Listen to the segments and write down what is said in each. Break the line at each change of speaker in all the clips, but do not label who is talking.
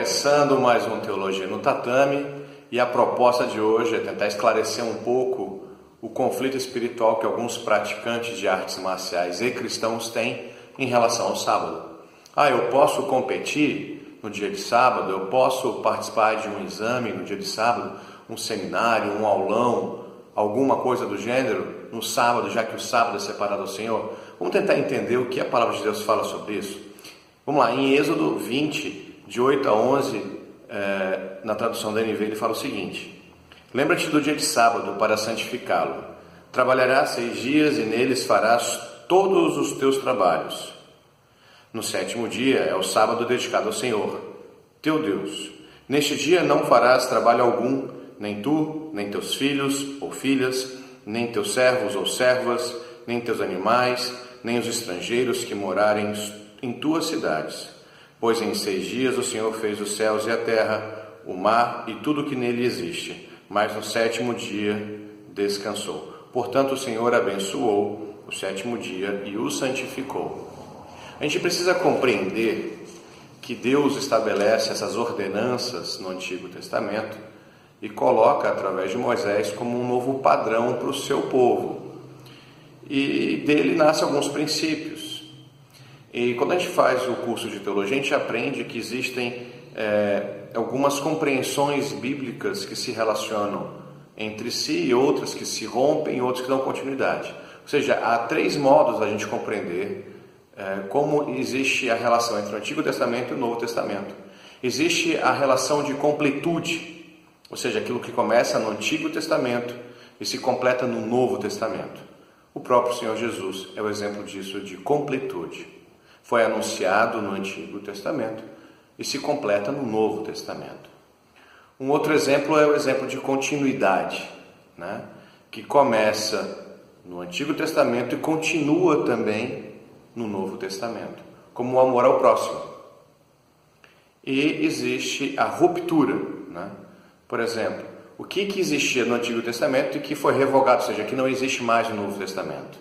Começando mais um Teologia no Tatame, e a proposta de hoje é tentar esclarecer um pouco o conflito espiritual que alguns praticantes de artes marciais e cristãos têm em relação ao sábado. Ah, eu posso competir no dia de sábado, eu posso participar de um exame no dia de sábado, um seminário, um aulão, alguma coisa do gênero no sábado, já que o sábado é separado ao Senhor? Vamos tentar entender o que a palavra de Deus fala sobre isso. Vamos lá, em Êxodo 20, de 8 a 11, é, na tradução da NV, ele fala o seguinte: Lembra-te do dia de sábado para santificá-lo. Trabalharás seis dias e neles farás todos os teus trabalhos. No sétimo dia é o sábado dedicado ao Senhor, teu Deus. Neste dia não farás trabalho algum, nem tu, nem teus filhos ou filhas, nem teus servos ou servas, nem teus animais, nem os estrangeiros que morarem em tuas cidades Pois em seis dias o Senhor fez os céus e a terra, o mar e tudo o que nele existe, mas no sétimo dia descansou. Portanto, o Senhor abençoou o sétimo dia e o santificou. A gente precisa compreender que Deus estabelece essas ordenanças no Antigo Testamento e coloca através de Moisés como um novo padrão para o seu povo. E dele nascem alguns princípios. E quando a gente faz o curso de teologia, a gente aprende que existem é, algumas compreensões bíblicas que se relacionam entre si e outras que se rompem e outras que dão continuidade. Ou seja, há três modos da gente compreender é, como existe a relação entre o Antigo Testamento e o Novo Testamento. Existe a relação de completude, ou seja, aquilo que começa no Antigo Testamento e se completa no Novo Testamento. O próprio Senhor Jesus é o exemplo disso de completude foi anunciado no Antigo Testamento e se completa no Novo Testamento. Um outro exemplo é o exemplo de continuidade, né? que começa no Antigo Testamento e continua também no Novo Testamento, como o amor ao próximo. E existe a ruptura, né? por exemplo, o que, que existia no Antigo Testamento e que foi revogado, ou seja, que não existe mais no Novo Testamento.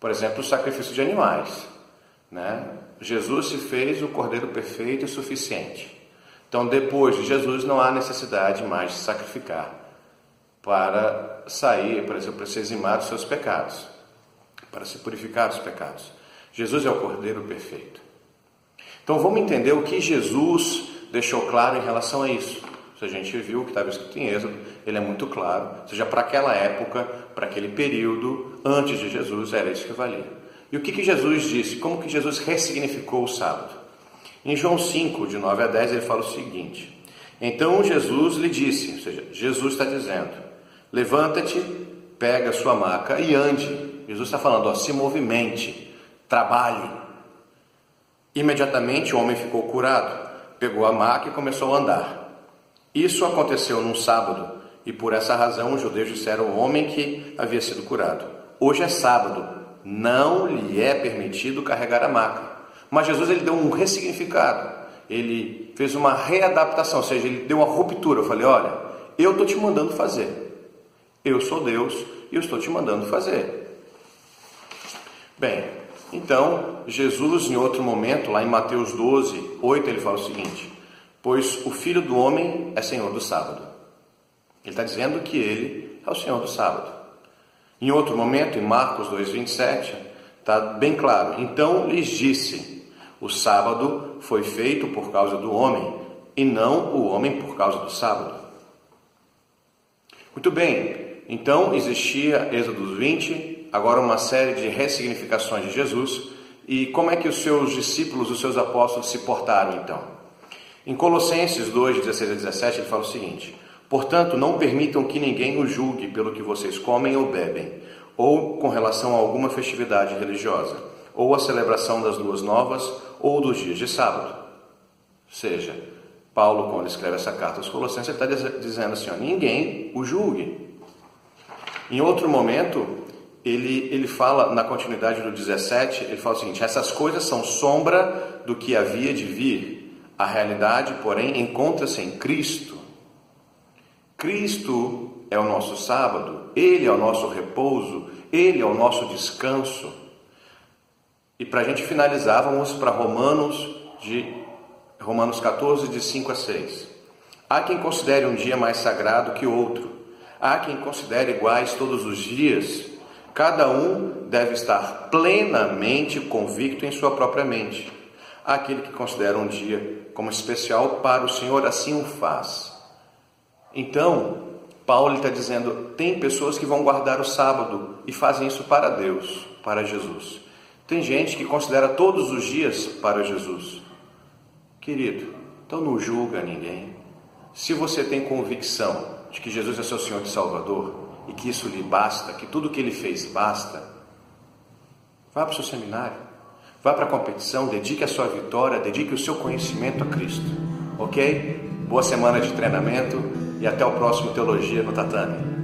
Por exemplo, o sacrifício de animais. Né? Jesus se fez o cordeiro perfeito e suficiente. Então, depois de Jesus, não há necessidade mais de sacrificar para sair, para se eximar dos seus pecados, para se purificar dos pecados. Jesus é o cordeiro perfeito. Então, vamos entender o que Jesus deixou claro em relação a isso. Se a gente viu o que estava escrito em Êxodo, ele é muito claro. Ou seja, para aquela época, para aquele período, antes de Jesus, era isso que valia. E o que, que Jesus disse? Como que Jesus ressignificou o sábado? Em João 5, de 9 a 10, ele fala o seguinte: Então Jesus lhe disse, ou seja, Jesus está dizendo: Levanta-te, pega a sua maca e ande. Jesus está falando, ó, se movimente, trabalhe. Imediatamente o homem ficou curado, pegou a maca e começou a andar. Isso aconteceu num sábado, e por essa razão os judeus disseram ao homem que havia sido curado: Hoje é sábado, não lhe é permitido carregar a maca. Mas Jesus ele deu um ressignificado, ele fez uma readaptação, ou seja, ele deu uma ruptura. Eu falei: olha, eu estou te mandando fazer, eu sou Deus e eu estou te mandando fazer. Bem, então Jesus, em outro momento, lá em Mateus 12, 8, ele fala o seguinte: Pois o filho do homem é senhor do sábado. Ele está dizendo que ele é o senhor do sábado. Em outro momento, em Marcos 2,27, está bem claro. Então lhes disse: O sábado foi feito por causa do homem, e não o homem por causa do sábado. Muito bem, então existia Êxodo 20, agora uma série de ressignificações de Jesus. E como é que os seus discípulos, os seus apóstolos se portaram então? Em Colossenses 2, 16 a 17, ele fala o seguinte: Portanto, não permitam que ninguém o julgue pelo que vocês comem ou bebem, ou com relação a alguma festividade religiosa, ou a celebração das luas novas, ou dos dias de sábado. Seja, Paulo, quando escreve essa carta aos Colossenses, está dizendo assim: ó, ninguém o julgue. Em outro momento, ele, ele fala, na continuidade do 17, ele fala o seguinte: essas coisas são sombra do que havia de vir, a realidade, porém, encontra-se em Cristo. Cristo é o nosso sábado, Ele é o nosso repouso, Ele é o nosso descanso. E para a gente finalizar, vamos para Romanos de Romanos 14, de 5 a 6. Há quem considere um dia mais sagrado que outro. Há quem considere iguais todos os dias. Cada um deve estar plenamente convicto em sua própria mente. Aquele que considera um dia como especial para o Senhor, assim o faz. Então, Paulo está dizendo: tem pessoas que vão guardar o sábado e fazem isso para Deus, para Jesus. Tem gente que considera todos os dias para Jesus. Querido, então não julga ninguém. Se você tem convicção de que Jesus é seu Senhor e Salvador e que isso lhe basta, que tudo que ele fez basta, vá para o seu seminário, vá para a competição, dedique a sua vitória, dedique o seu conhecimento a Cristo. Ok? Boa semana de treinamento e até o próximo Teologia no Tatame.